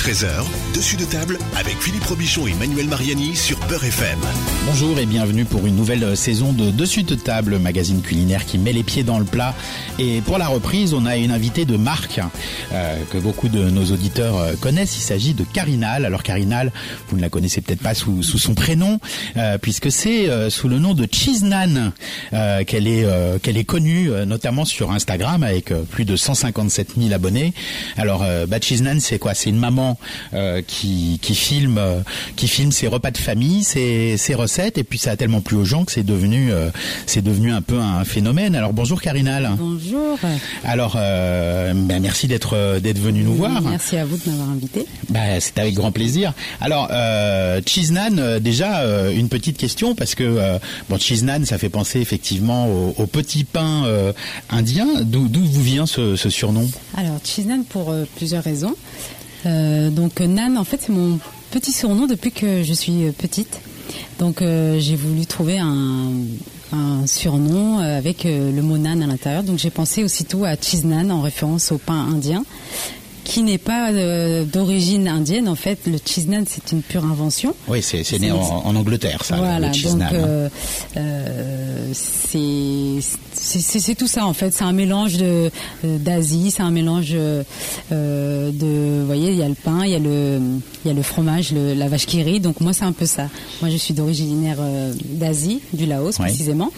13h, dessus de table avec Philippe Robichon et Manuel Mariani sur Beurre FM. Bonjour et bienvenue pour une nouvelle saison de Dessus de table, magazine culinaire qui met les pieds dans le plat. Et pour la reprise, on a une invitée de marque euh, que beaucoup de nos auditeurs euh, connaissent. Il s'agit de Carinal. Alors Carinal, vous ne la connaissez peut-être pas sous, sous son prénom, euh, puisque c'est euh, sous le nom de Cheese Nan euh, qu'elle est euh, qu'elle est connue, euh, notamment sur Instagram avec euh, plus de 157 000 abonnés. Alors euh, bah, Cheese Nan, c'est quoi? C'est une maman euh, qui qui filme euh, qui filme ses repas de famille, ses, ses recettes, et puis ça a tellement plu aux gens que c'est devenu euh, c'est devenu un peu un phénomène. Alors bonjour Carinal. Bonjour. Alors euh, bah, merci d'être d'être venu nous voir. Merci à vous de m'avoir invité. Bah, c'est avec grand plaisir. Alors, euh, euh, déjà une petite question parce que bon, cheese naan, ça fait penser effectivement au, au petit pain indien. D'où vous vient ce, ce surnom? Alors, cheese nan pour plusieurs raisons. Euh, donc, nan, en fait, c'est mon petit surnom depuis que je suis euh, petite. Donc, euh, j'ai voulu trouver un, surnom avec le mot nan à l'intérieur. Donc, j'ai pensé aussitôt à cheese nan en référence au pain indien qui n'est pas euh, d'origine indienne. En fait, le cheese naan, c'est une pure invention. Oui, c'est né en, en Angleterre, ça, voilà, le cheese donc naan. hein. euh, euh, c'est tout ça en fait. C'est un mélange de euh, d'Asie, c'est un mélange euh, de, vous voyez, il y a le pain, il y a le il y a le fromage, le- la vache qui rit. Donc moi, c'est un peu ça. Moi, je suis d'origine d'Asie, du Laos précisément,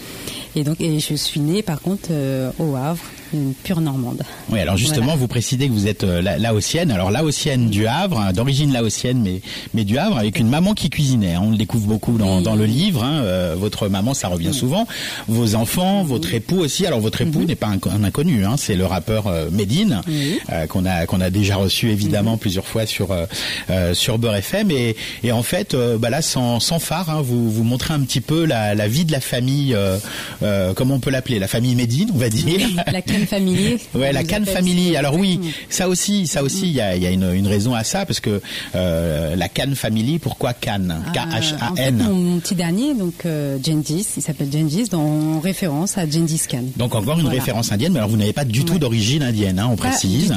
et donc et je suis née par contre euh, au Havre, une pure normande. Oui, alors justement, Voilà. vous précisez que vous êtes euh, la- laotienne. Alors laotienne du Havre, hein, d'origine laotienne, mais mais du Havre, avec une maman qui cuisinait. hein. On le découvre beaucoup dans, Oui. dans le livre. hein. Euh, votre maman, ça revient souvent. Vos enfants, votre époux aussi. Alors votre époux n'est pas un, un inconnu. Hein. C'est le rappeur euh, Medine Oui. euh, qu'on a qu'on a déjà reçu évidemment plusieurs fois sur euh, euh, sur Beurre FM. Et, et en fait, euh, bah là, sans sans phare, hein, vous vous montrez un petit peu la, la vie de la famille. Euh, euh, comment on peut l'appeler? La famille Medine, on va dire. La Cannes Family. Ouais, la Cannes Family. Alors oui, ça aussi, ça aussi, il y a, y a une, une raison à ça parce que euh, la Cannes Family. Pourquoi Cannes? K H Euh, en A fait, N. mon, mon petit dernier, donc euh, Gengis, il s'appelle Gengis, en référence à Gengis Khan. Donc encore une Voilà. référence indienne, mais alors vous n'avez pas du tout Ouais. d'origine indienne, hein, on Pas précise.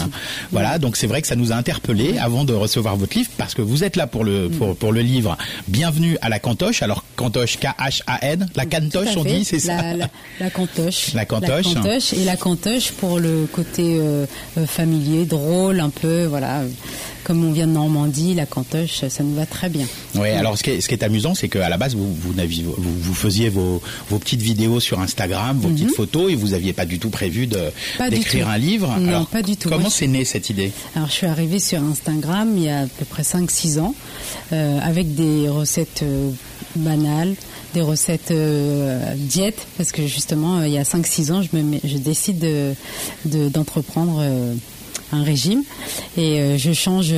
Voilà, donc c'est vrai que ça nous a interpellés avant de recevoir votre livre parce que vous êtes là pour le pour, pour le livre. Bienvenue à la Cantoche. Alors Cantoche K H A N, la Cantoche on dit, c'est ça? La, la, la cantoche. La cantoche. La cantoche et la cantoche pour le côté euh, euh, familier, drôle, un peu, voilà. Comme on vient de Normandie, la cantoche, ça nous va très bien. Oui, alors ce qui est, ce qui est amusant, c'est qu'à la base, vous, vous, n'aviez- vous, vous faisiez vos, vos petites vidéos sur Instagram, vos petites photos, et vous n'aviez pas du tout prévu Mhm. D'écrire un livre. Non, alors, pas du tout. Comment c'est né cette idée? Alors, je suis arrivée sur Instagram il y a à peu près 5-6 ans, euh, avec des recettes euh, banales, des recettes euh, diètes, parce que justement, euh, il y a 5-6 ans, je, me je décide de- de- d'entreprendre euh, un régime et euh, je change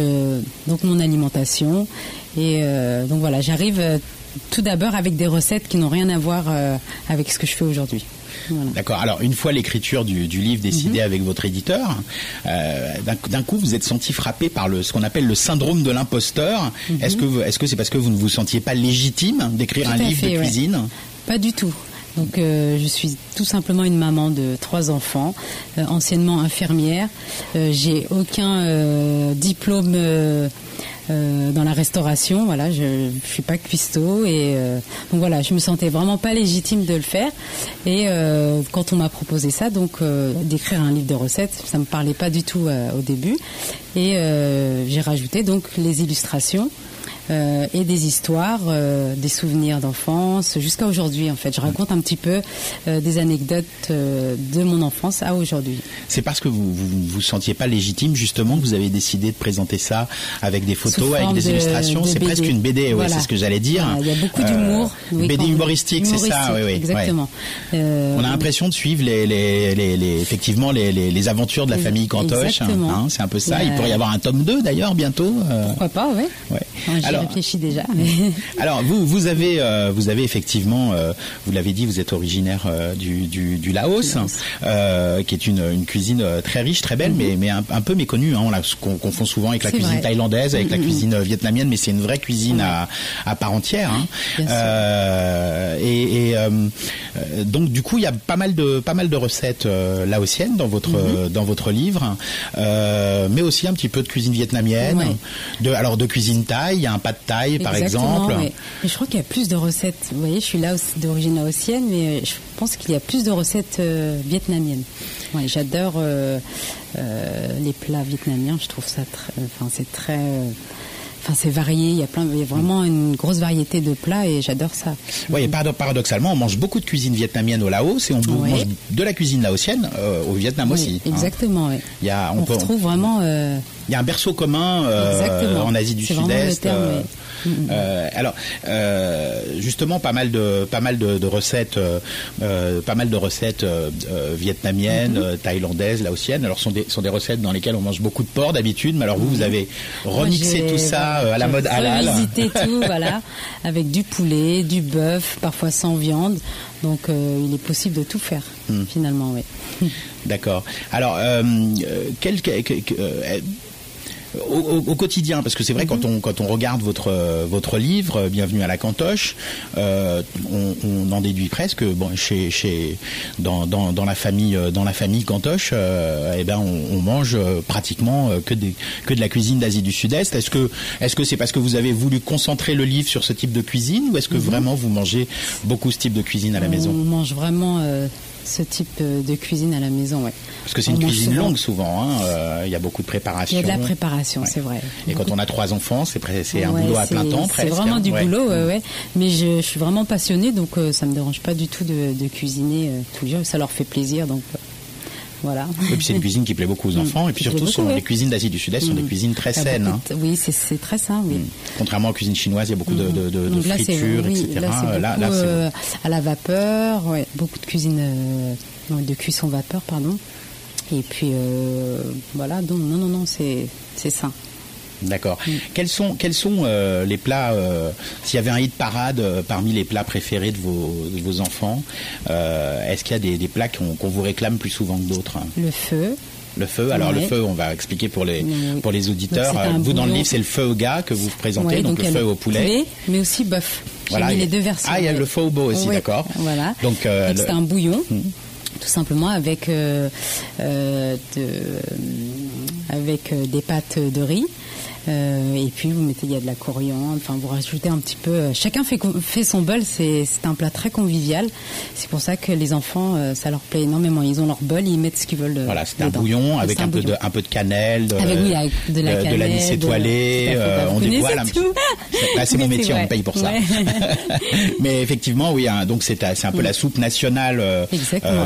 donc mon alimentation. Et donc voilà, j'arrive tout d'abord avec des recettes qui n'ont rien à voir avec ce que je fais aujourd'hui. Voilà. D'accord. Alors, une fois l'écriture du, du livre Mhm. décidée avec votre éditeur, euh, d'un coup, vous êtes senti frappé par le, ce qu'on appelle le syndrome de l'imposteur. Est-ce que est-ce que c'est parce que vous ne vous sentiez pas légitime d'écrire un livre fait, de ouais. cuisine? Pas du tout. Donc euh, je suis tout simplement une maman de trois enfants, euh, anciennement infirmière. Euh, J'ai aucun diplôme euh, dans la restauration. Voilà, je, je suis pas cuistot et euh, donc voilà, je me sentais vraiment pas légitime de le faire. Et euh, quand on m'a proposé ça, donc euh, d'écrire un livre de recettes, ça me parlait pas du tout euh, au début. Et j'ai rajouté donc les illustrations euh, et des histoires, euh, des souvenirs d'enfance jusqu'à aujourd'hui en fait. Je raconte un petit peu euh, des anecdotes de mon enfance à aujourd'hui. C'est parce que vous vous vous sentiez pas légitime justement que vous avez décidé de présenter ça avec des photos, avec des de- illustrations. de C'est presque une BD, ouais, Voilà. c'est ce que j'allais dire. Voilà, il y a beaucoup d'humour. Oui, BD humoristique, c'est ça, oui, oui. Exactement. On a l'impression de suivre les, les, les, les- effectivement les, aventures de la famille Cantoche. exactement. hein, c'est un peu ça. Il pourrait y avoir un tome 2 d'ailleurs bientôt. Pourquoi pas, ouais. ouais. Enfin, J'y Alors, réfléchis déjà. alors vous vous avez euh, vous avez effectivement euh, vous l'avez dit vous êtes originaire euh, du, du, du, Laos, qui est une, une cuisine très riche très belle mhm. mais mais un, peu méconnue hein, on la confond souvent avec la cuisine thaïlandaise avec la mhm. cuisine vietnamienne mais c'est une vraie cuisine à, à part entière hein. et, et donc du coup il y a pas mal de pas mal de recettes laotiennes dans votre mhm. dans votre livre mais aussi un petit peu de cuisine vietnamienne de alors de cuisine thaï il y a un pas de thaï par exemple je crois qu'il y a plus de recettes. Vous voyez, je suis là d'origine laotienne, mais je pense qu'il y a plus de recettes euh, vietnamiennes. J'adore euh, euh, les plats vietnamiens. Je trouve ça très, enfin c'est très, enfin c'est varié. Il y a plein, il y a vraiment une grosse variété de plats et j'adore ça. Oui, paradoxalement, on mange beaucoup de cuisine vietnamienne au Laos et on mange de la cuisine laotienne au Vietnam aussi. Hein. Exactement. oui. Il y a, on, retrouve vraiment. il y a un berceau commun en Asie du Sud-Est. Euh, alors, euh, justement, pas mal de pas mal de, recettes, euh, pas mal de recettes vietnamiennes, mm-hmm. thaïlandaises, laotiennes. Alors, sont des sont des recettes dans lesquelles on mange beaucoup de porc d'habitude, mais alors vous, vous mm-hmm. avez remixé tout ça à la mode halal. Revisité tout, voilà, avec du poulet, du bœuf, parfois sans viande. Donc, il est possible de tout faire, mm. finalement, oui. D'accord. Alors, quel, quel, au, quotidien, parce que c'est vrai quand mhm. on quand on regarde votre votre livre, euh, Bienvenue à la Cantoche, euh, on, en déduit presque bon chez chez dans, dans, dans la famille euh, dans la famille Cantoche, eh ben on, mange pratiquement que des que de la cuisine d'Asie du Sud-Est. Est-ce que est-ce que c'est parce que vous avez voulu concentrer le livre sur ce type de cuisine ou est-ce que mhm. vraiment vous mangez beaucoup ce type de cuisine à la maison? On mange vraiment ce type euh, de cuisine à la maison, ouais. Parce que c'est une cuisine longue souvent, hein, euh, il y a beaucoup de préparation. Il y a de la préparation, c'est vrai. Et quand on a trois enfants, c'est un boulot à plein temps presque. C'est vraiment hein. du boulot, ouais, Mais je, suis vraiment passionnée, donc euh, ça me dérange pas du tout de, de cuisiner tous les jours. Ça leur fait plaisir, donc voilà. Et puis c'est une cuisine qui plaît beaucoup aux mm. enfants. Et puis surtout, les cuisines d'Asie du Sud-Est sont des mm. cuisines très saines. Hein. Oui, c'est très sain, oui. Mm. Contrairement aux cuisines chinoises, il y a beaucoup de, de, de, fritures, etc. Là, là, euh, à la vapeur, beaucoup de cuisine, euh, de cuisson vapeur, pardon. Et puis euh, voilà, donc non, non, non, c'est sain. D'accord. Mm. Quels sont, quels sont euh, les plats, euh, s'il y avait un hit parade euh, parmi les plats préférés de vos, de vos enfants, est-ce qu'il y a des, des plats qu'on vous réclame plus souvent que d'autres Le feu. Le feu. Alors le feu, on va expliquer pour les pour les auditeurs. Vous dans le livre, c'est le feu au gars que vous présentez, donc, le feu au poulet. mais aussi bœuf. Voilà. Mis les deux versions. Ah, il y a le feu au beau aussi, d'accord. Voilà. Donc, c'est un bouillon. Hmm. tout simplement avec de, avec des pâtes de riz, et puis vous mettez, il y a de la coriandre, enfin vous rajoutez un petit peu. Euh, chacun fait, fait son bol, c'est un plat très convivial. C'est pour ça que les enfants, euh, ça leur plaît énormément. Ils ont leur bol, ils mettent ce qu'ils veulent. Voilà, c'est un bouillon avec un, peu de, un peu de cannelle, de, avec, oui, avec de la cannelle, de l'anis étoilé. on dévoile un petit. C'est mon métier, on me paye pour ça. Mais effectivement, oui, hein, donc c'est un peu la soupe nationale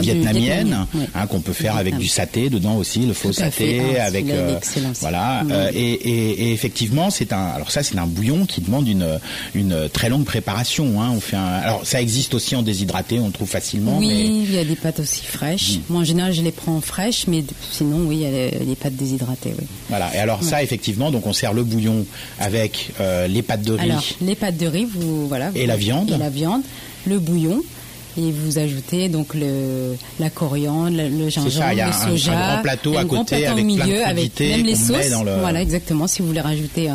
vietnamienne hein, qu'on peut faire avec du saté dedans aussi, le faux saté, ah, avec voilà. et effectivement, c'est un. Alors ça, c'est un bouillon qui demande une une très longue préparation. Hein. On fait un. Alors ça existe aussi en déshydraté, on le trouve facilement. Oui, il y a des pâtes aussi fraîches. Mm. Moi, en général, je les prends fraîches, mais sinon, oui, il y a les, pâtes déshydratées. Oui. Voilà. Et alors ça, effectivement, donc on sert le bouillon avec euh, les pâtes de riz. Alors les pâtes de riz, vous voilà. Et la viande. Et la viande, le bouillon et vous ajoutez donc le, la coriandre, le, gingembre, le soja, un, grand plateau à côté avec au milieu, avec même les sauces. Voilà, exactement. Si vous voulez rajouter euh,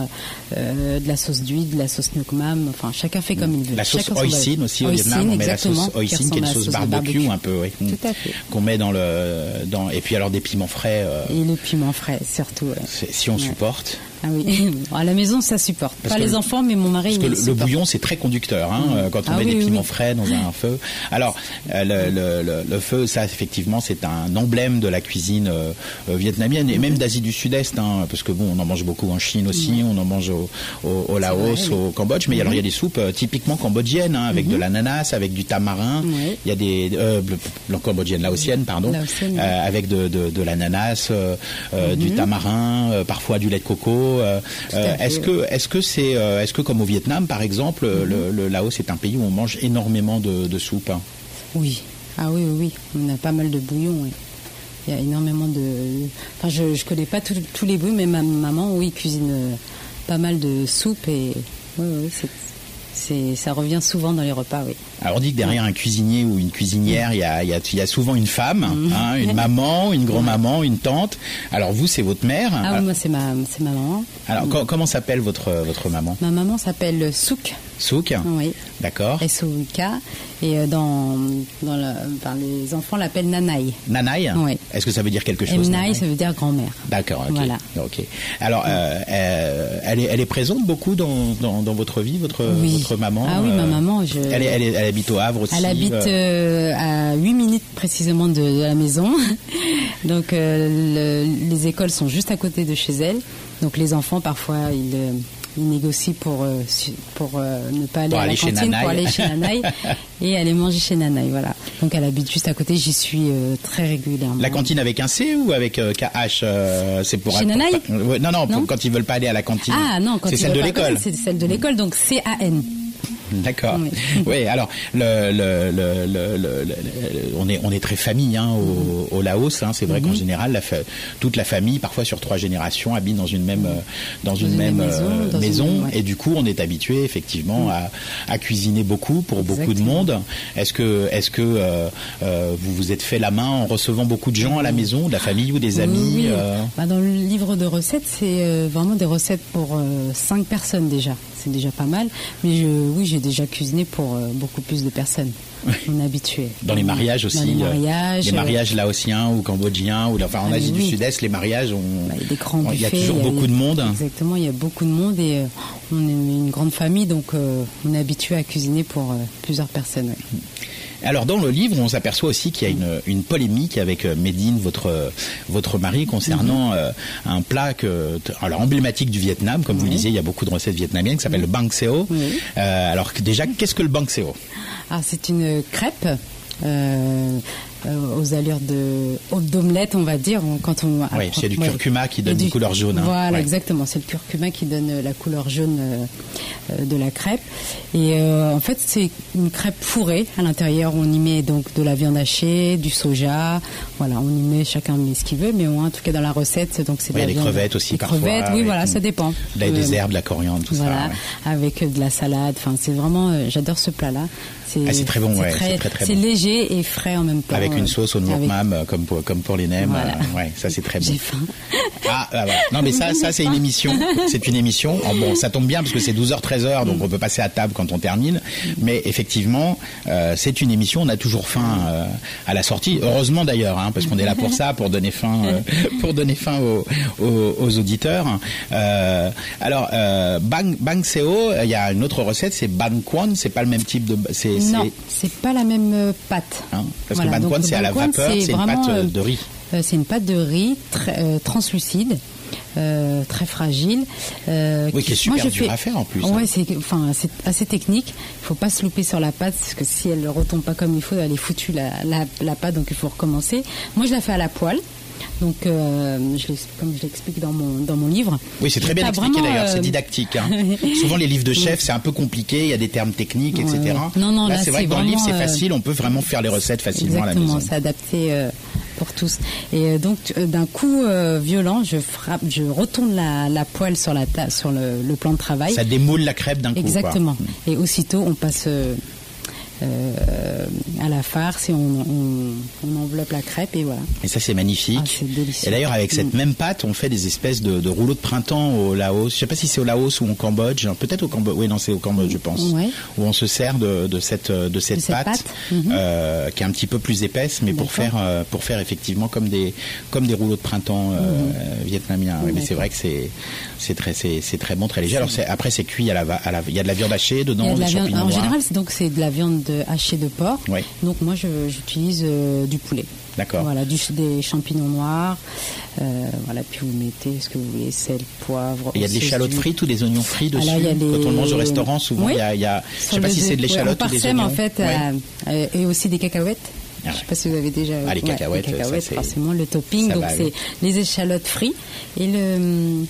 euh, de la sauce d'huile, de la sauce nucmam, enfin chacun fait comme il veut. La sauce hoisin aussi au Vietnam, on met la sauce hoisin qui est une sauce barbecue, un peu, oui. Tout à fait. Qu'on met dans le, dans et puis alors des piments frais. Euh, et le piment frais surtout. Si on supporte. Ah oui. à la maison, ça supporte. pas les enfants, mais mon mari. Parce que le, bouillon, c'est très conducteur hein, mm. quand on ah met des piments frais dans un feu. Alors, euh, le, feu, ça, effectivement, c'est un emblème de la cuisine euh, euh, vietnamienne et même d'Asie du Sud-Est, hein, parce que bon, on en mange beaucoup en Chine aussi, mm. on en mange au, Laos, au Cambodge, mais alors il y a des soupes typiquement cambodgiennes, hein, avec de l'ananas, avec du tamarin. Il y a des euh, cambodgienne, laotienne, pardon, avec de, de, l'ananas, du tamarin, parfois du lait de coco. Euh, euh, est-ce que est-ce que c'est euh, est-ce que comme au Vietnam par exemple, le, le, Laos est un pays où on mange énormément de, de soupe hein Oui. Ah oui, oui, on a pas mal de bouillons. Il y a énormément de. Enfin, je ne connais pas tous les bouillons, mais ma maman, oui, cuisine pas mal de soupe et oui, oui, c'est, ça revient souvent dans les repas, oui. Alors on dit que derrière un cuisinier ou une cuisinière, il y a, il y a- il y a souvent une femme, hein, une maman, une grand-maman, une tante. Alors vous, c'est votre mère. Ah, oui, moi, c'est ma, c'est ma maman. Alors co- comment s'appelle votre votre maman? Ma maman s'appelle Souk, Souk. oui, D'accord. S-O-U-K, et euh, dans, dans enfin, les enfants l'appellent Nanaï. Nanaï? Oui. Est-ce que ça veut dire quelque chose Nanaï ça veut dire grand-mère. D'accord. Ok. Voilà. Ok. Alors, euh, euh, elle est elle est présente beaucoup dans dans, dans votre vie, votre Oui. votre maman. Ah oui, ma maman, je- Elle, est- elle, est- elle habite au Havre aussi. Elle habite euh, euh, à 8 minutes précisément de, de la maison. Donc euh, le- les écoles sont juste à côté de chez elle. Donc les enfants parfois ils, ils négocient pour pour ne pas aller Pour à aller la cantine pour aller chez Nanaï et aller manger chez Nanaï. Voilà. Donc elle habite juste à côté. J'y suis euh, très régulièrement. La cantine avec un C ou avec euh, KH euh, C'est pour Chez pour- Nanaï Non, non, pour- quand ils veulent pas aller à la cantine. Ah non, quand c'est ils celle de l'école. C'est celle de l'école. Donc C A N. D'accord. Oui. Oui. alors le, le, le, le- le- le- on est on est très famille hein, au, au Laos. Hein, c'est vrai Mhm. qu'en général, la fa- toute la famille, parfois sur trois générations, habite dans une même euh, dans une une même maison, euh, une. Et du coup, on est habitué effectivement à, à cuisiner beaucoup pour beaucoup de monde. Est-ce que est-ce que euh, euh, vous vous êtes fait la main en recevant beaucoup de gens à la maison, de la famille ou des amis Oui, oui. euh, Bah, dans le livre de recettes, c'est euh, vraiment des recettes pour euh, cinq personnes déjà. C'est déjà pas mal. Mais je, oui, j'ai déjà cuisiné pour euh, beaucoup plus de personnes. On est habitué. Dans les mariages aussi, Dans les euh, mariages. les euh, mariages laotiens ou cambodgiens ou enfin en Ah, Asie du. Sud-Est, les mariages, on, bah, il y a des grands on- il y a buffets, toujours beaucoup les- de monde. Exactement, il y a beaucoup de monde et euh, on est une grande famille, donc euh, on est habitué à cuisiner pour euh, plusieurs personnes. ouais. Alors dans le livre, on s'aperçoit aussi qu'il y a une, une polémique avec euh, Medine, votre votre mari, concernant Mhm. euh, un plat que, alors emblématique du Vietnam, comme vous le disiez, il y a beaucoup de recettes vietnamiennes qui s'appelle le bang seo. Euh, alors que déjà, qu'est-ce que le bang seo? Ah, c'est une crêpe euh, euh, aux allures de d'omelette, on va dire. on- Quand on, Oui, c'est du ouais. curcuma qui donne du- une couleur jaune, hein. Voilà, Ouais. exactement. C'est le curcuma qui donne euh, la couleur jaune euh, euh, de la crêpe. Et euh, en fait, c'est une crêpe fourrée. À l'intérieur, on y met donc de la viande hachée, du soja. Voilà, on y met chacun met ce qu'il veut, mais en tout cas dans la recette, donc c'est de Oui, il y a la des viande- crevettes aussi des parfois, crevettes, oui, voilà, ça dépend. Des, des herbes, de la coriandre, tout voilà, ça. ouais. avec euh, de la salade. Enfin, c'est vraiment, j'adore ce plat-là. Ah, c'est très bon, c'est ouais, c'est très, très c'est bon. léger et frais en même temps. Avec une euh, sauce au nuoc avec- mam, euh, comme pour, comme pour les nems. Voilà. euh, ouais, ça c'est très bon. J'ai faim. Ah, ah, non mais ça, ça c'est une émission. C'est une émission. Oh, bon, ça tombe bien parce que c'est 12h, 13h, donc on peut passer à table quand on termine. Mais effectivement, euh, c'est une émission. On a toujours faim euh, à la sortie. Heureusement d'ailleurs, hein, parce qu'on est là pour ça, pour donner faim, euh, pour donner faim aux, aux- aux auditeurs. Euh, alors, euh, bang bang seo, il y a une autre recette, c'est ban quan. C'est pas le même type de. C'est, Non, c'est- pas la même euh, pâte. hein, parce Voilà, que ban donc quan le c'est à la vapeur, c'est une vraiment, pâte euh, euh, de riz. euh, c'est une pâte de riz très, euh, translucide, euh, très fragile. euh, Oui, qui est super je dur à faire, en plus, Ouais, hein. c'est enfin c'est assez technique. Il faut pas se louper sur la pâte parce que si elle retombe pas comme il faut, elle est foutue la, la, la pâte, donc il faut recommencer. Moi, je la fais à la poêle. Donc, euh, je comme je l'explique dans mon dans mon livre. Oui, c'est très bien expliqué d'ailleurs, c'est euh, didactique. hein. Souvent les livres de chefs, c'est un peu compliqué, il y a des termes techniques, etc. Non, non, là, c'est vrai c'est que dans le livre, c'est euh, facile, on peut vraiment faire les recettes facilement à la Exactement, maison. c'est adapté pour tous. Et donc d'un coup euh, violent, je frappe, je retourne la, la poêle sur la ta- sur le, le plan de travail. Ça démoule la crêpe d'un coup. quoi. Exactement. Et aussitôt, on passe euh, à la farce et on, on, on enveloppe la crêpe et voilà. Et ça, c'est magnifique. Ah, c'est délicieux. Et d'ailleurs, avec cette Mm. même pâte, on fait des espèces de, de rouleaux de printemps au Laos. Je sais pas si c'est au Laos ou au Cambodge. Peut-être au Cambodge. Oui, non, c'est au Cambodge, je pense. Ouais. Où on se sert de, de cette de cette, De cette pâte, pâte. Mhm. euh, qui est un petit peu plus épaisse, mais pour faire euh, pour faire effectivement comme des comme des rouleaux de printemps euh, vietnamiens. Oui, mais c'est vrai que c'est c'est très c'est c'est très bon, très léger. Alors c'est- après, c'est cuit à la, va- à la il y a de la viande hachée dedans, de la viande- en général, donc c'est de la viande de- hachée de porc. Ouais. Donc moi, j'utilise euh, du poulet. D'accord. Voilà, du, des champignons noirs. Euh, voilà, puis vous mettez ce que vous voulez, sel, poivre. Il y a de l'échalote du- frite ou des oignons frits dessus. là, il y a les- Quand on le mange au restaurant, souvent Oui. il y a, il y a- je Sur sais pas si c'est de ouais, l'échalote on ou des oignons. en fait, Ouais. euh, et aussi des cacahuètes. Ah Je sais pas si vous avez déjà. Ah, les ouais, cacahuètes, ça, c'est- forcément le topping. ça donc c'est oui. les échalotes frites et le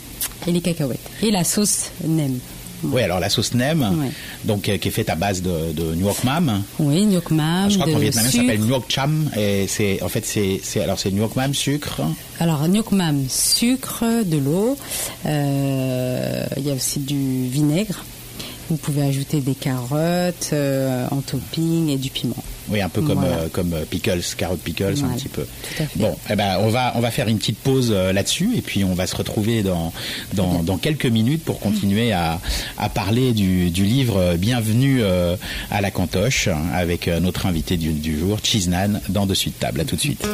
et les cacahuètes et la sauce nem. Oui, alors la sauce nem, Ouais. donc euh, qui est faite à base de, de mam. Oui, gnoc mam, Je crois qu'en vietnamien ça s'appelle nuoc cham et c'est en fait c'est alors c'est mam sucre. Alors, gnoc mam, sucre, de l'eau. euh, Il y a aussi du vinaigre. Vous pouvez ajouter des carottes euh, en topping et du piment. Oui, un peu comme Voilà. euh, comme euh, pickles, carotte pickles, un petit peu. tout à fait. Bon, eh ben on va on va faire une petite pause euh, là-dessus et puis on va se retrouver dans dans, dans quelques minutes pour continuer à à parler du, du livre Bienvenue euh, à la Cantoche avec euh, notre invité du, du jour, Cheese Nan, dans Dessus de table. À tout de suite.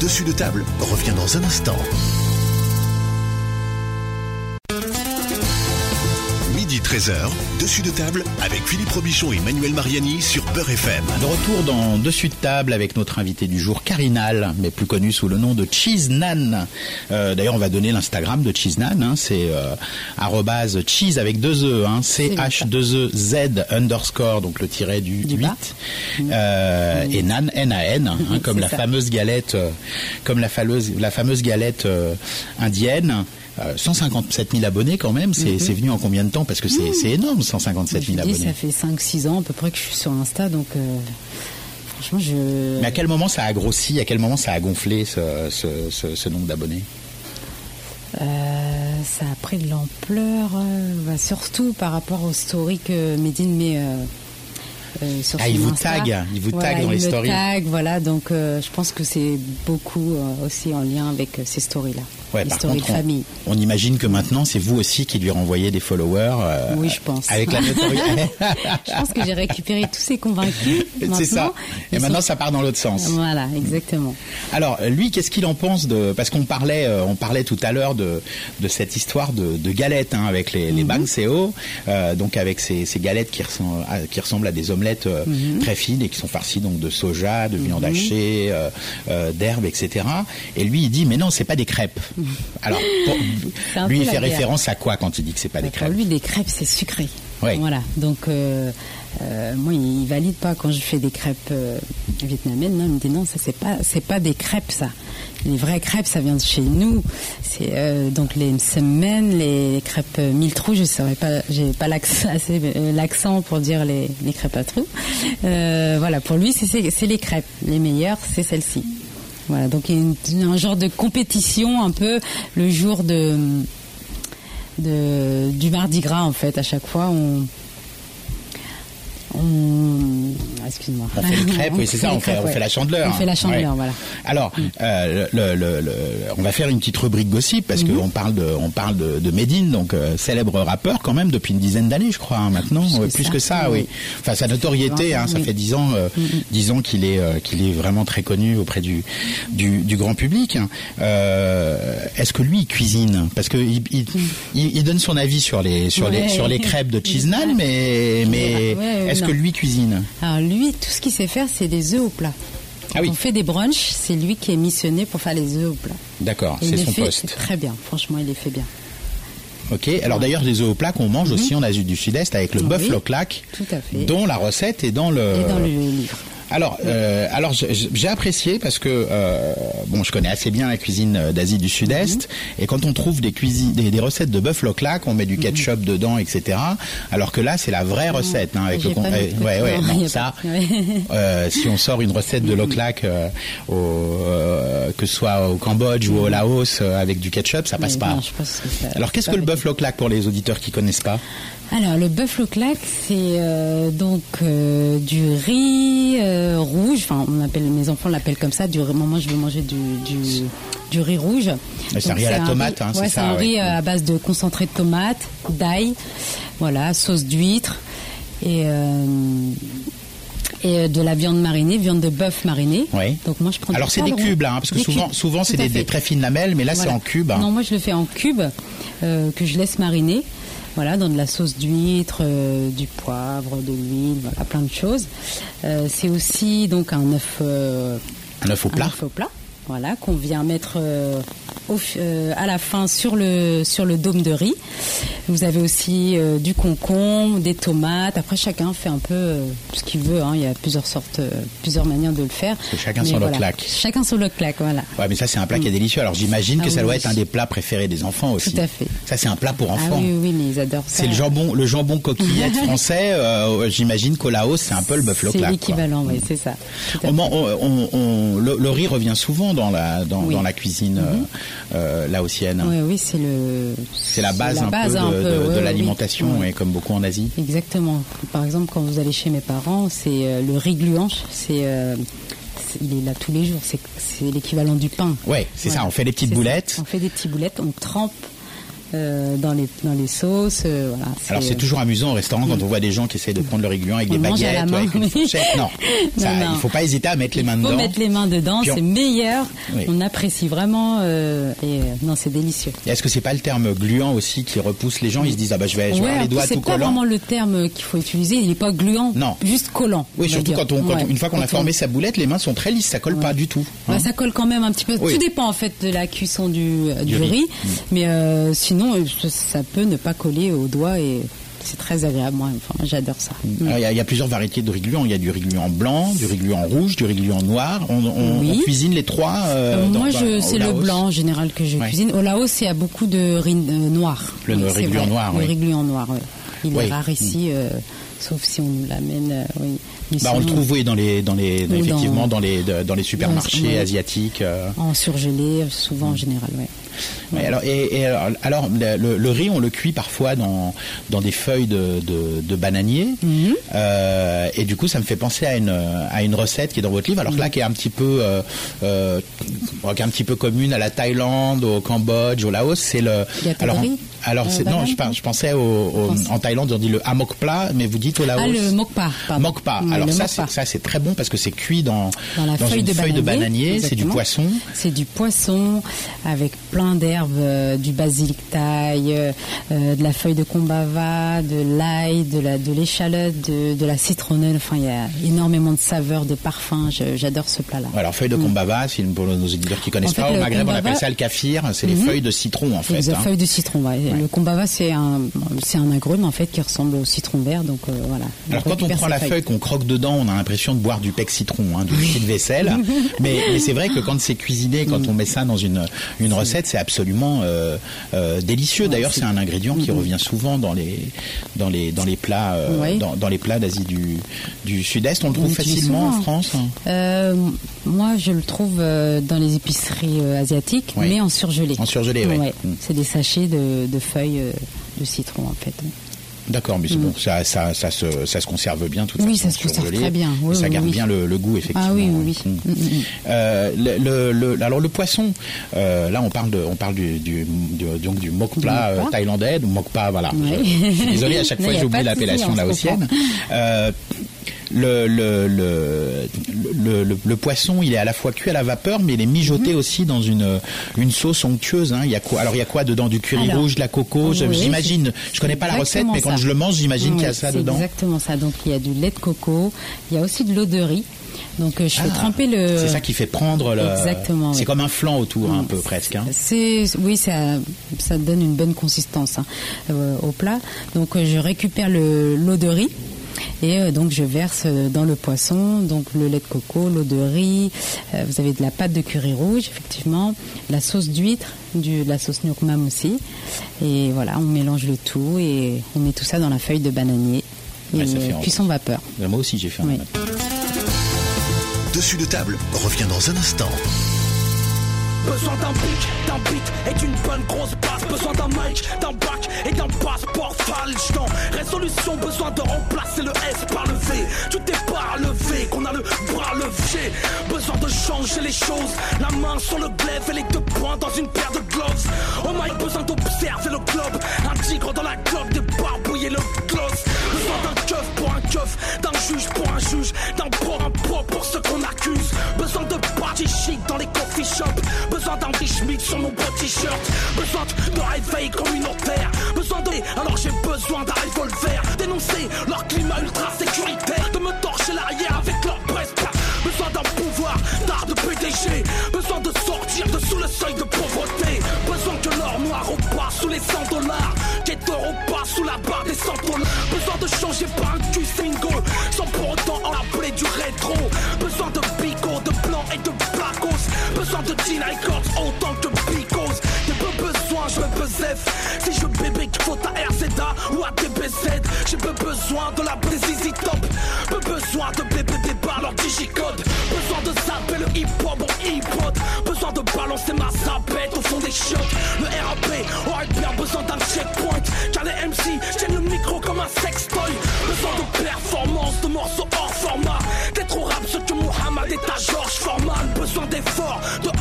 Dessus de table revient dans un instant. 13h, dessus de table avec Philippe Robichon et Manuel Mariani sur Beurre FM. De retour dans Dessus de table avec notre invité du jour, Carinal, mais plus connu sous le nom de Cheese Nan. Euh, D'ailleurs, on va donner l'Instagram de Cheese Nan. hein, c'est euh, cheese avec deux e, hein, c bien h ça. 2 e z underscore donc le tiret du, Du 8 bas. euh, et Nan N A N, hein, comme la ça. fameuse galette, euh, comme la fameuse la fameuse galette euh, indienne. Euh, 157 000 abonnés quand même, c'est c'est venu en combien de temps? Parce que c'est c'est énorme, 157 Je 000 vous dis, abonnés. ça fait 5-6 ans à peu près que je suis sur Insta, donc euh, franchement, je. Mais à quel moment ça a grossi? À quel moment ça a gonflé ce, ce, ce, ce nombre d'abonnés? Euh, ça a pris de l'ampleur, euh, bah, surtout par rapport aux stories que Medine met euh, sur Ah, son il vous Insta. tag, il vous Voilà, tag dans il les me stories. tag, voilà, donc euh, je pense que c'est beaucoup euh, aussi en lien avec ces stories-là, Ouais, les par stories contre, de on- famille. On, imagine que maintenant c'est vous aussi qui lui renvoyez des followers. Oui, je pense. Avec la notoriété. Je pense que j'ai récupéré tous ces convaincus. c'est ça. Et maintenant sont- ça part dans l'autre sens. Voilà, exactement. Alors lui, qu'est-ce qu'il en pense de Parce qu'on parlait, on parlait tout à l'heure de, de cette histoire de, de galettes hein, avec les, les bangseo, euh, donc avec ces, ces galettes qui ressemblent, à, qui ressemblent à des omelettes euh, Mhm. très fines et qui sont farcies donc de soja, de viande hachée, euh, euh, d'herbes, etc. Et lui, il dit mais non, c'est pas des crêpes. Alors pour- C'est un lui, il fait guerre. référence à quoi quand il dit que c'est pas des Pour crêpes lui, des crêpes, c'est sucré. Oui. Voilà. Donc, euh, euh, moi, il valide pas quand je fais des crêpes euh, vietnamiennes. Non, il me dit non, ça c'est pas, c'est pas des crêpes, ça. Les vraies crêpes, ça vient de chez nous. C'est euh, donc les semaines, les crêpes euh, mille trous. Je saurais pas, j'ai pas l'accent, euh, pour dire les, crêpes à trous. Voilà. Pour lui, c'est, les crêpes. Les meilleures, c'est celles-ci. Voilà. Donc, il y a un genre de compétition un peu le jour de de, du Mardi Gras en fait. À chaque fois, on. On excuse-moi. On fait les crêpes, oui, c'est ça, les on fait, crêpes, on ouais. fait la chandeleur. On fait la chandeleur, Ouais. voilà. Alors, euh, le, le- le- on va faire une petite rubrique gossip parce Mhm. qu'on parle de, on parle de, de Medine, donc euh, célèbre rappeur quand même depuis une dizaine d'années, je crois, hein, maintenant, Plus que plus ça, que ça, oui. oui. Enfin, sa notoriété, hein, ça Oui. Fait dix ans, euh, dix ans qu'il est, euh, qu'il est vraiment très connu auprès du, du, du grand public. Euh, Est-ce que lui il cuisine? Parce que il, il, il- il donne son avis sur les, sur les, Ouais. sur les crêpes de Cheesenan, mais, mais Ouais, est-ce. Que lui cuisine Alors lui, tout ce qu'il sait faire, c'est des œufs au plat. Quand Ah oui. on fait des brunchs, c'est lui qui est missionné pour faire les œufs au plat. D'accord, c'est son fait poste. très bien. Franchement, il les fait bien. Ok. Alors d'ailleurs, les œufs au plat qu'on mange aussi en Asie du Sud-Est avec le Mhm. Oui, bœuf loclac, dont la recette est dans le. Et dans le livre. Alors, euh, alors j'ai apprécié parce que euh, bon, je connais assez bien la cuisine euh, d'Asie du Sud-Est Mhm. et quand on trouve des cuisines, des, des recettes de bœuf claque, on met du ketchup dedans, etc. Alors que là, c'est la vraie recette hein, avec le. con- pas ouais, ouais, non, ça. euh, si on sort une recette de loclac euh, au, euh, que ce soit au Cambodge ou au Laos avec du ketchup, ça passe pas. non, je pense que ça- Alors qu'est-ce que le bœuf claque pour les auditeurs qui connaissent pas? Alors le bœuf au claque, c'est euh, donc euh, du riz euh, rouge. Enfin, on appelle mes enfants l'appellent comme ça. Du moi, je veux manger du, du, du riz rouge. C'est un riz à la un tomate, hein, ouais, c'est c'est ça, un ouais. riz à base de concentré de tomate, d'ail, voilà, sauce d'huître et et de la viande marinée, viande de bœuf marinée. Oui. Donc moi je prends. Alors c'est des cubes là, hein, parce que Des souvent, cubes, souvent c'est des, très fines lamelles, mais là c'est en cubes. hein. Non, moi je le fais en cubes euh, que je laisse mariner. Voilà, dans de la sauce d'huître, euh, du poivre, de l'huile, voilà, plein de choses. Euh, c'est aussi donc un œuf, euh, Un œuf au un plat. œuf au plat. Voilà, qu'on vient mettre euh, au euh, à la fin sur le sur le dôme de riz. Vous avez aussi euh, du concombre, des tomates. Après, chacun fait un peu ce qu'il veut. hein. Il y a plusieurs sortes, plusieurs manières de le faire. Que chacun Mais son voilà. claque. Chacun son claque, voilà. Ouais, mais ça c'est un plat qui est délicieux. Alors j'imagine que Ah ça doit être un des plats préférés des enfants aussi. Tout à fait. Ça c'est un plat pour Ah enfants. oui, oui, mais ils adorent ça. C'est le jambon, le jambon coquillette français. j'imagine qu'au Laos c'est un peu le bœuf C'est claque. quoi. l'équivalent, oui, c'est ça. On- on- on- le riz revient souvent dans la dans, Oui. Mhm. dans la cuisine euh, euh, laotienne. Oui, oui, c'est le. C'est la base la un base, peu peu, de, ouais, l'alimentation, oui. et comme beaucoup en Asie. Exactement. Par exemple, quand vous allez chez mes parents, c'est euh, le riz gluant, c'est il est là tous les jours. C'est c'est l'équivalent du pain. Ouais, c'est ça. On fait des petites ça. boulettes. On fait des petites boulettes, on trempe euh, dans les dans les sauces. euh, voilà. Alors c'est toujours amusant au restaurant quand on voit des gens qui essayent de prendre le régulier avec On des baguettes, ou avec une fourchette. Non, ça, Non, non. il faut pas hésiter à mettre les mains Il faut dedans. mettre les mains dedans, on- c'est meilleur. Oui. On apprécie vraiment euh, et euh, non, c'est délicieux. Est-ce que c'est pas le terme gluant aussi qui repousse les gens? Ils se disent ah bah je vais, je vais Ouais, avoir les en plus, doigts c'est tout pas collants. vraiment le terme qu'il faut utiliser. Il n'est pas gluant, Non. juste collant. Oui, surtout dire. quand on, quand Ouais. on- une fois qu'on a formé sa boulette, les mains sont très lisses, ça colle pas du tout. Bah, hein. ça colle quand même un petit peu. Tout dépend en fait de la cuisson du, riz. riz. Mais euh, sinon, euh, ça- peut ne pas coller aux doigts et c'est très agréable. Moi, enfin, j'adore ça. Mm. Alors, Il y, a- il y a plusieurs variétés de riz gluant. Il y a du riz gluant blanc, du riz gluant rouge, du riz gluant noir. On, on- Oui. on cuisine les trois. euh, Euh, moi, au c'est le blanc en général que je Ouais. cuisine. Au Laos, il y a beaucoup de riz euh, noir. Le Oui, noir, Le oui. noir. Il est rare ici, euh, sauf si on nous l'amène. euh, oui. Bah, on le trouve oui dans les dans les dans- effectivement dans les dans les supermarchés asiatiques. euh. En surgelé, souvent en général, ouais. Ouais, alors, et, et alors, alors, le, riz, on le cuit parfois dans, dans des feuilles de, de, de bananier. Euh, et du coup, ça me fait penser à une, à une recette qui est dans votre livre. Alors là, qui est un petit peu, euh, euh, qui est un petit peu commune à la Thaïlande, au Cambodge, au Laos. C'est le. Yakitori Alors, alors Euh, c'est, non, je, pensais au, au- Pense. en Thaïlande, on dit le hamok plat, mais vous dites au Laos. Ah, le mokpa, pardon. Mokpa. Oui, Alors ça, mokpa. c'est, ça, c'est très bon parce que c'est cuit dans, dans la feuille, une de, feuille bananier, de bananier. C'est du poisson. C'est du poisson avec plein d'herbes, euh, du basilic thaï, euh, de la feuille de combava, de l'ail, de la de l'échalote, de, de la citronnelle. Enfin, il y a énormément de saveurs, de parfums. Je- J'adore ce plat-là. Alors feuille de combava, si pour nos auditeurs qui connaissent Mm. En fait, pas, au Maghreb on appelle ça le kafir, c'est les Mhm. feuilles de citron en fait. Les hein. feuilles de citron, ouais. Le combava, c'est un, c'est un agrume en fait qui ressemble au citron vert, donc euh, voilà. Alors quand on prend la feuille, qu'on croque dedans, on a l'impression de boire du pec citron, hein, du liquide vaisselle. mais mais c'est vrai que quand c'est cuisiné, Mm. quand on met ça dans une une recette, c'est absolument euh, euh, délicieux. D'ailleurs, c'est un ingrédient qui revient souvent dans les dans les dans les plats Oui. dans, dans les plats d'Asie du du Sud-Est. On le trouve facilement en souvent. France. hein. Moi, je le trouve dans les épiceries asiatiques, Oui. mais en surgelé. En surgelé, ouais. Mm. C'est des sachets de, de feuilles euh, de citron, en fait. D'accord, mais c'est bon, ça, ça, ça, se, ça se conserve bien, tout. Oui, ça se conserve très bien, oui, ça oui, garde oui. bien le, le goût, effectivement. Ah oui, oui. Mm. Mm, mm. Euh, le, alors le poisson, euh, là on parle de, on parle du, du, du, donc du euh, mokpa. thaïlandais, du mokpa, voilà. Ouais. Je, je suis désolé, à chaque fois j'oublie l'appellation laotienne. Le, le, le, le, poisson, il est à la fois cuit à la vapeur, mais il est mijoté Mhm. aussi dans une, une sauce onctueuse. Hein. Il y a quoi Alors il y a quoi dedans? Du curry rouge, de la coco? J'imagine. Je connais pas la recette, mais quand je le mange, j'imagine qu'il y a ça dedans. exactement ça. Donc, il y a du lait de coco, il y a aussi de l'eau de riz. Donc, euh, je fais Ah, tremper le... C'est ça qui fait prendre le. Exactement, C'est oui. comme un flan autour, un peu presque. hein. C'est oui, ça, ça donne une bonne consistance hein, euh, au plat. Donc euh, je récupère le l'eau de riz. Et euh, donc je verse euh, dans le poisson donc le lait de coco, l'eau de riz. euh, vous avez de la pâte de curry rouge effectivement, la sauce d'huître, du la sauce nyokmam aussi. Et voilà, on mélange le tout et on met tout ça dans la feuille de bananier. Et Ouais, ça euh, cuisson vapeur. Moi aussi, j'ai fait un. Oui. Dessus de table revient dans un instant. Besoin d'un pic, d'un beat et d'une bonne grosse basse. Besoin d'un mic, d'un bac et d'un passeport falchant. Résolution, besoin de remplacer le S par le V. Tout est par le V, qu'on a le bras levé. Besoin de changer les choses. La main sur le glaive et les deux poings dans une paire de gloves. Oh my, besoin d'observer le globe. Un tigre dans la globe, débarbouiller le gloss. D'un juge pour un juge, d'un pour un pour pour ceux qu'on accuse. Besoin de party chic dans les coffee shops. Besoin d'un riche sur mon beau t-shirt. Besoin de réveil communautaire. Besoin de. Alors j'ai besoin d'un revolver. Dénoncer leur climat ultra sécuritaire. De me torcher l'arrière avec leur presse. Besoin d'un pouvoir d'art de PDG. Besoin de sortir de sous le seuil de pauvreté. Besoin que l'or noir repasse sous les 100 dollars. Qu'être repasse sous la barre des Besoin je me si je bébé ou j'ai besoin de la Easy Top. Peu besoin de bébé débat leur digicode. Besoin de zapper le hip-hop en hip-hop. Besoin de balancer ma zapette au fond des chocs. Le RAP aurait bien besoin d'un checkpoint. Car les MC tiennent le micro comme un sextoy. Besoin de performance, de morceaux hors format. D'être au rap ce que Mohamed est à George Foreman. Besoin d'efforts, de hardcore et de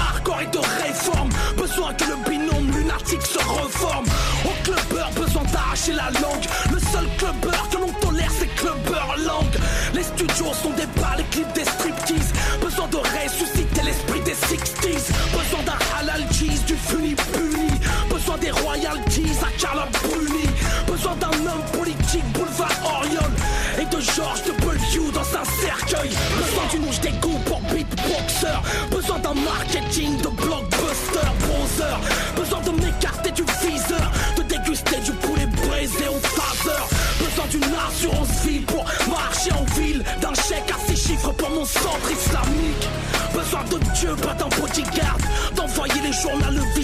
se reforme. Au clubbeur, besoin d'arracher la langue. Le seul clubbeur que l'on tolère, c'est clubbeur langue. Les studios sont des bars, les clips des striptease. Besoin de ressusciter l'esprit des 60s. Besoin d'un halal cheese, du funi puni. Besoin des royalties à Carla Bruni. Besoin d'un homme politique, boulevard Oriol. Et de George W dans un cercueil. Besoin d'une ouche d'égout pour beatboxer. Besoin d'un marketing de assurance vie pour marcher en ville. D'un chèque à six chiffres pour mon centre islamique. Besoin de Dieu, pas d'un bodyguard. D'envoyer les journaux vicieux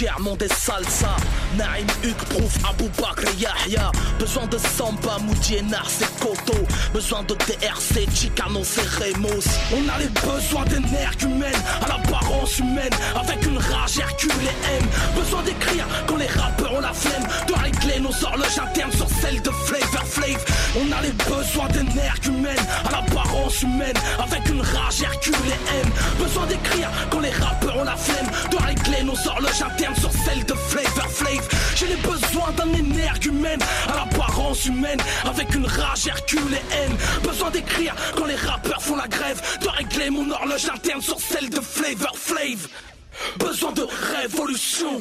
tiers-monde des salsa. Naïm Huck prouve Abou Bakr Yahya. Besoin de Samba, Moudi et Nar, c'est Koto. Besoin de DRC, Chicano, c'est Remos. On a les besoins d'énergumènes, à l'apparence humaine, avec une rage Hercule et M. Besoin d'écrire quand les rappeurs ont la flemme, de régler nos horloges internes sur celles de Flavor Flav. On a les besoins d'énergumènes, à l'apparence humaine, avec une rage Hercule et M. Besoin d'écrire quand les rappeurs ont la flemme, de régler nos horloges internes sur celles de Flavor Flav. J'ai les besoins d'un énergumène, à l'apparence humaine, avec une rage Hercule et M. Besoin d'écrire quand les rappeurs font la grève, de régler mon horloge interne sur celle de Flavor Flav. Besoin de révolution.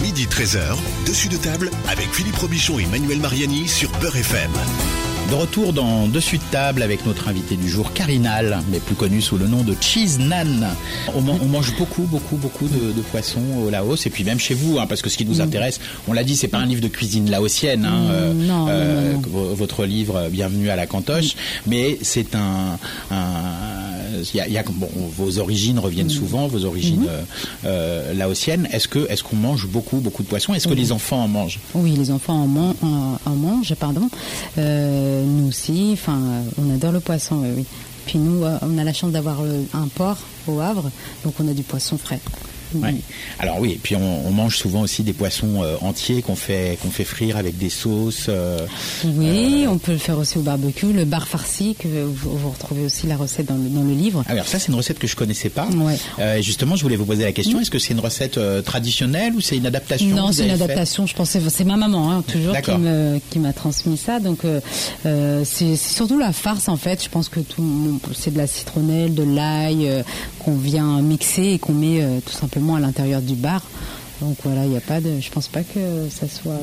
Midi 13h, dessus de table avec Philippe Robichon et Manuel Mariani sur Beurre FM. De retour dans Dessus de table avec notre invité du jour, Carinal, mais plus connu sous le nom de Cheese Nan. On, man- on mange beaucoup, beaucoup, beaucoup de, de poissons au Laos, et puis même chez vous, hein, parce que ce qui nous intéresse, on l'a dit, c'est pas un livre de cuisine laotienne, hein, euh, Mm, non, euh, non, non. vo- votre livre euh, Bienvenue à la Cantoche, mais c'est un, y a, il y a- bon, vos origines reviennent souvent, vos origines Mhm. euh, euh, laotiennes. Est-ce que, est-ce qu'on mange beaucoup, beaucoup de poissons? Est-ce que les enfants en mangent? Oui, les enfants en, man- en- en mangent, pardon. Euh, nous aussi, enfin, on adore le poisson, oui. Puis nous, euh, on a la chance d'avoir euh, un port au Havre, donc on a du poisson frais. Ouais. Alors oui, et puis on, on mange souvent aussi des poissons euh, entiers qu'on fait qu'on fait frire avec des sauces. euh, Oui, on peut le faire aussi au barbecue, le bar farci, que vous, vous retrouvez aussi la recette dans le, dans le livre. Alors ça, c'est une recette que je connaissais pas. Ouais. Euh, justement, je voulais vous poser la question est-ce que c'est une recette euh, traditionnelle ou c'est une adaptation Non, c'est une adaptation. Je pensais, c'est ma maman hein, toujours qui me qui m'a transmis ça. Donc euh, euh, c'est surtout la farce en fait. Je pense que tout c'est de la citronnelle, de l'ail euh, qu'on vient mixer et qu'on met euh, tout simplement à l'intérieur du bar. Donc voilà, il n'y a pas de. Je pense pas que ça soit.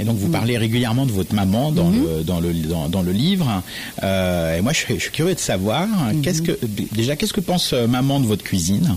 Et donc vous parlez régulièrement de votre maman dans Mhm. le dans le dans, dans le livre. Euh, et moi, je suis, je suis curieux de savoir Mhm. qu'est-ce que déjà qu'est-ce que pense euh, maman de votre cuisine?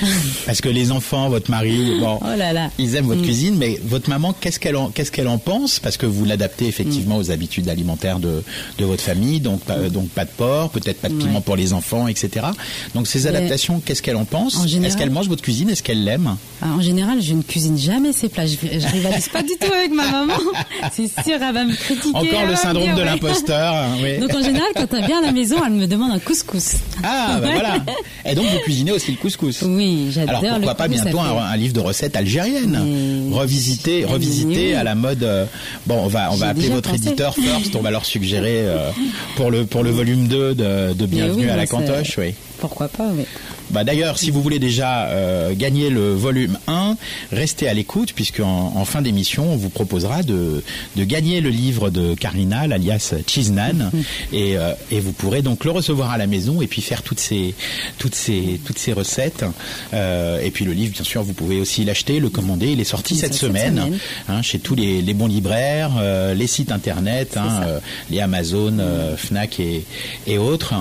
Parce que les enfants, votre mari, bon, Oh là là. ils aiment votre Mm. cuisine, mais votre maman, qu'est-ce qu'elle en, qu'est-ce qu'elle en pense? Parce que vous l'adaptez Mm. effectivement aux habitudes alimentaires de, de votre famille, donc pas, euh, donc pas de porc, peut-être pas de piment Ouais. pour les enfants, etc. Donc ces adaptations, qu'est-ce qu'elle en pense? En général- Est-ce qu'elle mange votre cuisine? Est-ce qu'elle l'aime? Ah, en général, je ne cuisine jamais ces plats. Je, je rivalise pas du tout avec ma maman. C'est sûr, elle va me critiquer. Encore le syndrome dire, de ouais. l'imposteur. hein, oui. Donc en général, quand elle vient à la maison, elle me demande un couscous. Ah, bah voilà. Et donc vous cuisinez aussi le couscous. Oui, j'adore Alors pourquoi pas bientôt un, livre de recettes algériennes, Mais- revisité, revisité oui. à la mode. euh, bon, on va on va appeler votre pensé. éditeur First. On va leur suggérer euh, pour le pour le volume 2 de, de Bienvenue oui, à la Cantoche. Oui. Pourquoi pas, oui. Bah d'ailleurs, si vous voulez déjà euh, gagner le volume 1, restez à l'écoute puisqu'en en fin d'émission, on vous proposera de, de gagner le livre de Carinal, alias Cheesenan, et, euh, et vous pourrez donc le recevoir à la maison et puis faire toutes ces toutes ces toutes ces recettes. Euh, et puis le livre, bien sûr, vous pouvez aussi l'acheter, le commander. Il est sorti cette semaine, hein, chez tous les, les bons libraires, euh, les sites internet, hein, euh, les Amazon, euh, Fnac et, et autres.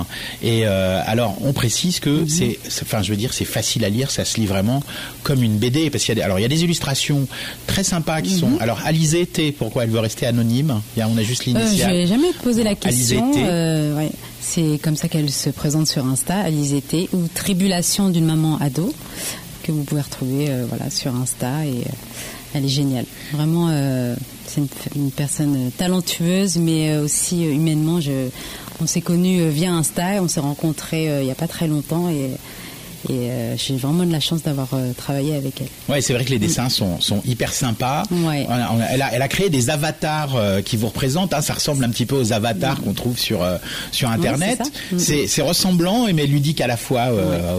Et euh, alors, on précise que c'est, c'est- enfin, je veux dire, c'est facile à lire, ça se lit vraiment comme une BD, parce qu'il y a des, alors il y a des illustrations très sympas qui sont, alors Alizé T, pourquoi elle veut rester anonyme? Il y a- On a juste Euh, je l'initiale. n'ai jamais posé la question. Euh, ouais. C'est comme ça qu'elle se présente sur Insta, Alizé T, ou Tribulation d'une maman ado, que vous pouvez retrouver euh, voilà, sur Insta. Et euh, elle est géniale. Vraiment, euh, c'est une, une personne talentueuse, mais euh, aussi euh, humainement. Je, on s'est connus euh, via Insta, et on s'est rencontrés euh, il n'y a pas très longtemps. Et, et euh, j'ai vraiment de la chance d'avoir euh, travaillé avec elle. Ouais, c'est vrai que les dessins sont, sont hyper sympas. Ouais. On a- on a- elle, a, elle a créé des avatars euh, qui vous représentent. hein. ça ressemble un petit peu aux avatars qu'on trouve sur sur Internet. c'est. Mm. c'est c'est ressemblant mais ludique à la fois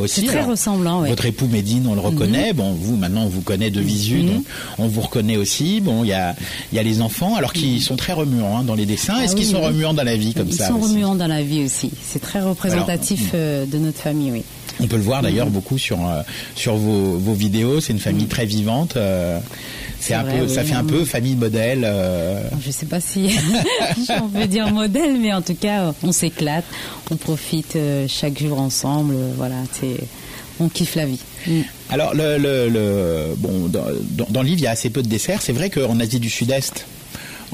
aussi. C'est très Alors, ressemblant. Mm-hmm. Votre époux Médine, on le reconnaît. Bon, vous maintenant on vous connaît de visu, donc on vous reconnaît aussi. Bon, il y a il y a les enfants, alors qui sont très remuants hein, dans les dessins. Est-ce Mm. Ah qu'ils oui, sont oui. remuants dans la vie comme Ils ça sont aussi remuants dans la vie aussi. C'est très représentatif de notre famille, oui. On peut le voir d'ailleurs beaucoup sur euh, sur vos, vos vidéos. C'est une famille très vivante. euh, c'est un vrai, peu, ça oui. fait un peu famille modèle. euh, Je sais pas si on peut dire modèle, mais en tout cas, on s'éclate, on profite chaque jour ensemble. Voilà, c'est, on kiffe la vie. Mm. Alors, le, le, le- bon, dans, dans- dans le livre, il y a assez peu de desserts. C'est vrai qu'en Asie du Sud-Est,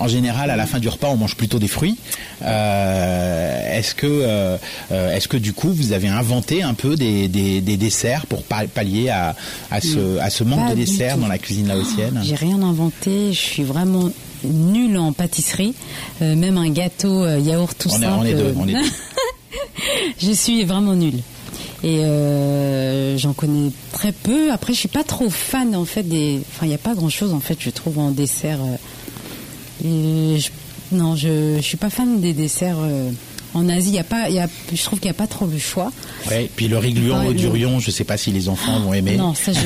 en général, à la fin du repas, on mange plutôt des fruits. Euh, est-ce que, euh, euh, est-ce que du coup, vous avez inventé un peu des, des, des desserts pour pa- pallier à, à ce, à ce manque Pas de desserts dans la cuisine laotienne J'ai rien inventé. Je suis vraiment nulle en pâtisserie. Euh, même un gâteau yaourt tout On est, simple. on est deux. On est deux. je suis vraiment nulle. Et euh, j'en connais très peu. Après, je suis pas trop fan en fait des. Enfin, il n'y a pas grand chose en fait. Je trouve en dessert. Et je- Non, je, je suis pas fan des desserts. euh, en Asie, y a pas. Y a, je trouve qu'il n'y a pas trop le choix. Ouais, puis le au le- durion, je sais pas si les enfants vont aimer. Non, ça, je,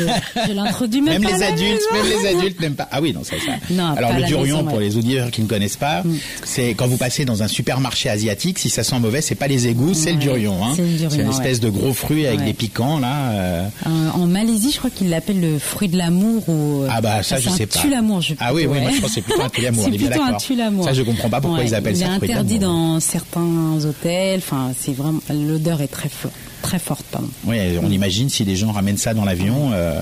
je l'introduis même, Même pas les adultes, même les adultes n'aiment pas. Ah oui, non, ça, ça. Non, Alors pas à le la durion, maison, pour ouais. Mm. les auditeurs qui ne connaissent pas, c'est quand vous passez dans un supermarché asiatique, si ça sent mauvais, c'est pas les égouts, c'est le Ouais, durion. Hein. c'est le une espèce de gros fruit avec des piquants là. euh. Euh, en Malaisie, je crois qu'ils l'appellent le fruit de l'amour ou. Ah bah ça, c'est je un sais pas. l'amour, je Ah oui, oui, moi je pense que c'est plutôt un tue l'amour. C'est plutôt un tue l'amour. Ça, je comprends pas pourquoi ils appellent ça Il fruit est de interdit l'amour. dans certains hôtels. Enfin, c'est vraiment l'odeur est très forte, très forte, pardon. Oui, on imagine si les gens ramènent ça dans l'avion, euh,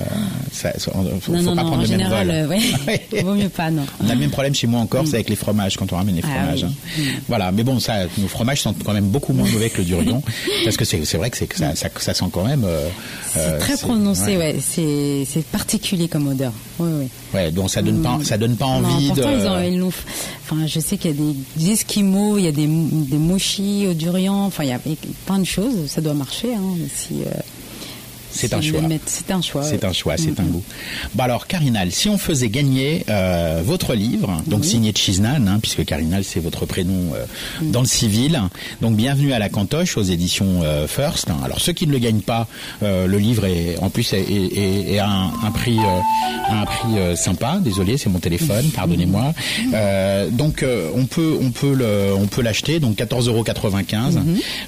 ça, faut, non, faut non, pas non. prendre En le même général, vol. euh, ouais. Vaut mieux pas, non. On a le même problème chez moi encore, c'est avec les fromages quand on ramène les Ah fromages. oui. hein. Voilà, mais bon, ça, nos fromages sont quand même beaucoup moins mauvais que le durion, parce que c'est vrai que c'est que ça, ça, ça sent quand même. euh, C'est euh, très prononcé, ouais. c'est particulier comme odeur. Oui, oui. Ouais, donc ça donne pas, ça donne pas Non, envie de. pourtant, ils ont, ils f- Enfin, je sais qu'il y a des, des esquimaux, il y a des, des mochis au durian. Enfin, il y a plein de choses. Ça doit marcher. Hein, si, euh, C'est un choix. C'est un choix. C'est un choix, c'est un goût. Bon alors, Carinal, si on faisait gagner euh, votre livre, donc signé de Chiznan, hein, puisque Carinal c'est votre prénom euh, dans le civil, donc bienvenue à la Cantoche aux éditions euh, First. Alors ceux qui ne le gagnent pas, euh, le livre est en plus est, est- est- est à un, un prix euh, un prix euh, sympa. Désolé, c'est mon téléphone, pardonnez-moi. Euh, donc euh, on peut on peut le on peut l'acheter donc 14,95 euros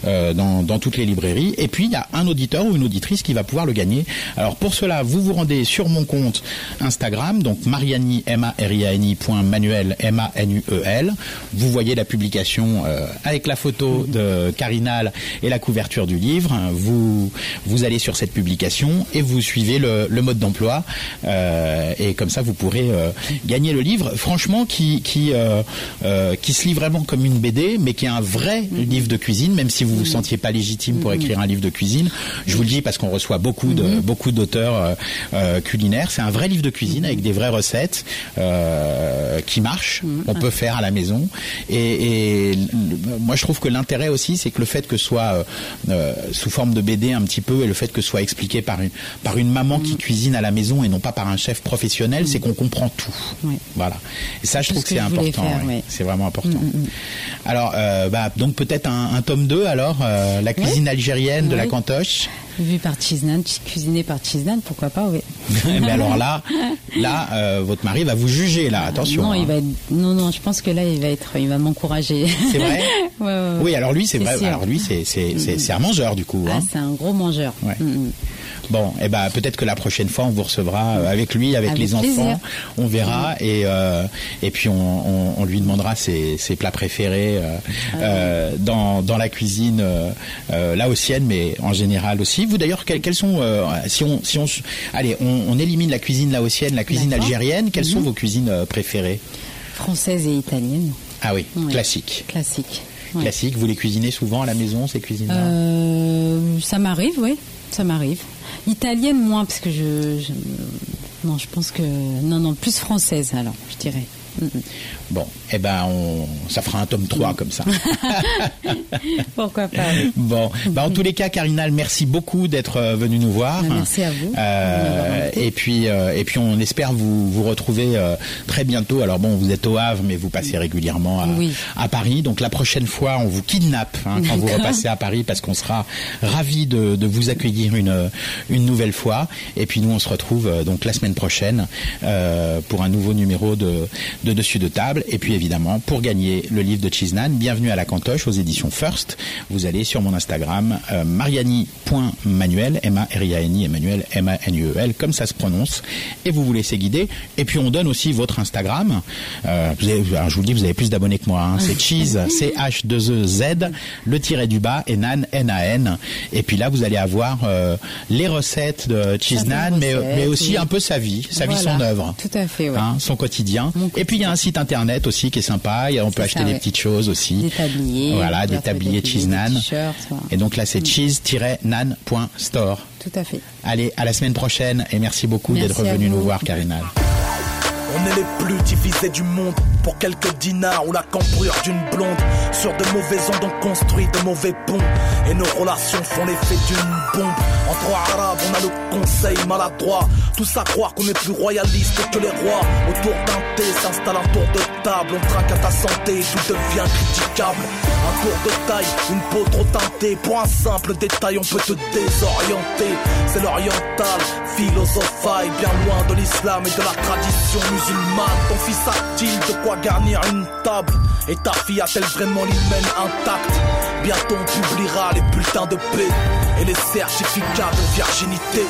euh, dans dans toutes les librairies. Et puis il y a un auditeur ou une auditrice qui va pouvoir le gagner. Alors pour cela, vous vous rendez sur mon compte Instagram, donc Mariani M A R I A N I point Manuel M A N U E L. Vous voyez la publication euh, avec la photo de Carinal et la couverture du livre. Vous vous allez sur cette publication et vous suivez le, le mode d'emploi euh, et comme ça vous pourrez euh, gagner le livre. Franchement, qui qui qui se lit vraiment comme une BD, mais qui est un vrai livre de cuisine, même si vous vous sentiez pas légitime pour écrire un livre de cuisine. Je vous le dis parce qu'on reçoit beaucoup de beaucoup d'auteurs euh, euh, culinaires. C'est un vrai livre de cuisine avec des vraies recettes euh, qui marchent. On peut faire à la maison. Et, moi, je trouve que l'intérêt aussi, c'est que le fait que ce soit euh, sous forme de BD un petit peu, et le fait que ce soit expliqué par une par une maman qui cuisine à la maison et non pas par un chef professionnel, c'est qu'on comprend tout. Voilà. Et ça, je trouve que c'est important. faire, ouais. ouais. C'est vraiment important. Alors, bah, donc peut-être un, un tome 2 alors, la cuisine algérienne de la cantoche. Vu par Chiznan, cuisiné par Chiznan, pourquoi pas, oui. Mais alors là, là, euh, votre mari va vous juger là. Attention. Non, hein. il va être- non, non, je pense que là, il va être, il va m'encourager. C'est vrai Ouais, ouais, ouais. Oui, alors lui, c'est vrai. sûr. Alors lui, c'est c'est c'est un mangeur du coup. Ah, hein. c'est un gros mangeur. Ouais. Bon, eh ben peut-être que la prochaine fois on vous recevra euh, avec lui, avec, Avec les plaisir. enfants. On verra et euh, et puis on, on, on lui demandera ses, ses plats préférés euh, Ah euh, dans dans la cuisine laotienne, mais en général aussi. Vous d'ailleurs, quels, quels sont si on si on allez, on, on élimine la cuisine laotienne, la cuisine algérienne. Quelles Mhm. sont vos cuisines préférées? Française et italienne. Ah oui, Ouais. classique. Classique. Ouais. Classique, vous les cuisinez souvent à la maison, ces cuisines-là? Ça m'arrive, oui, ça m'arrive. Italienne moins parce que je, je- non, je pense que non, non, plus française alors, je dirais. Bon, eh ben, on, ça fera un tome 3 comme ça. Pourquoi pas. Bon, bah en tous les cas, Carinal, merci beaucoup d'être euh, venu nous voir. Bah, merci à vous Euh, et puis, euh, et puis, on espère vous vous retrouver euh, très bientôt. Alors bon, vous êtes au Havre, mais vous passez régulièrement à, Oui. à Paris. Donc la prochaine fois, on vous kidnappe hein, quand vous repassez à Paris, parce qu'on sera ravis de, de vous accueillir une une nouvelle fois. Et puis nous, on se retrouve donc la semaine prochaine pour un nouveau numéro de de dessus de table. Et puis évidemment, pour gagner le livre de Chiznan, bienvenue à la Cantoche aux éditions First. Vous allez sur mon Instagram euh, mariani.manuel M A R I A N I Emmanuel M A N U E L comme ça se prononce et vous vous laissez guider. Et puis on donne aussi votre Instagram. Euh, vous avez- alors, je vous le dis, vous avez plus d'abonnés que moi. hein. C'est cheese C H 2 E Z le tiret du bas et nan N A N. Et puis là, vous allez avoir euh, les recettes de Chiznan, mais, mais aussi oui. un peu sa vie, sa vie, son œuvre. Tout à fait, ouais. Hein, son quotidien. Mon Et puis il y a un site internet aussi qui est sympa. On peut acheter ça, des ouais. petites choses aussi. Des tabliers, Voilà, des tabliers des cheese nan. voilà. Et donc là, c'est Mm. cheese-nan.store. Tout à fait. Allez, à la semaine prochaine et merci beaucoup d'être vous. nous voir, Carinal. On est les plus divisés du monde pour quelques dinars ou la cambrure d'une blonde. Sur de mauvais ondes, on construit de mauvais ponts. Et nos relations font l'effet d'une bombe. Entre arabes, on a le conseil maladroit. Tous à croire qu'on est plus royaliste que les rois. Autour d'un thé s'installe un tour de table. On trinque à ta santé, tout devient critiquable. Un tour de taille, une peau trop teintée. Pour un simple détail, on peut te désorienter. C'est l'oriental, philosophale, bien loin de l'islam et de la tradition musulmane. Ton fils a-t-il de quoi garnir une table? Et ta fille a-t-elle vraiment l'hymen intact? Bientôt on publiera les bulletins de paix et les certificats de virginité.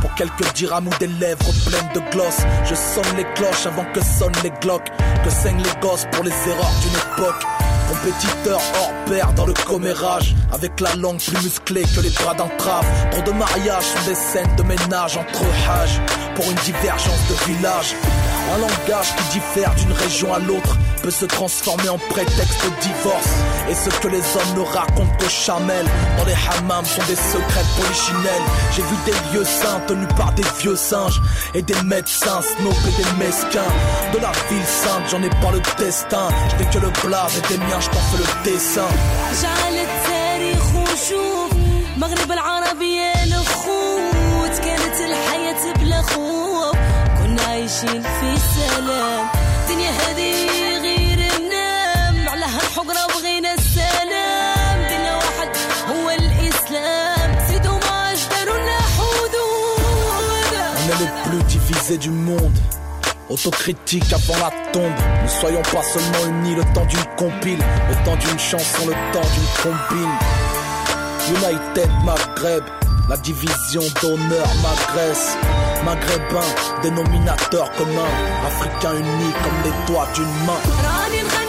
Pour quelques dirhams ou des lèvres pleines de gloss. Je sonne les cloches avant que sonnent les glocks Que saignent les gosses pour les erreurs d'une époque. Compétiteurs hors pair dans le commérage. Avec la langue plus musclée que les bras d'entrave. Trop de mariages sont des scènes de ménage entre hages Pour une divergence de village. Un langage qui diffère d'une région à l'autre Peut se transformer en prétexte de divorce. Et ce que les hommes ne racontent qu'aux chamelles Dans les hammams sont des secrets polichinelles. J'ai vu des lieux saints tenus par des vieux singes Et des médecins snobs et des mesquins. De la ville sainte j'en ai pas le destin. Je n'ai que le blaze et des miens je t'en fais le dessin عايشين في سلام دنيا هذه غير منام على هالحقرة بغينا السلام دينا واحد هو الإسلام سي دوماج داروا لنا حدود On est les plus divisés du monde. Autocritique avant la tombe. Ne soyons pas seulement unis le temps d'une compile, le temps d'une chanson, le temps d'une combine. United Maghreb, la division d'honneur m'agresse. Maghrébin, dénominateur commun, africain uni comme les doigts d'une main.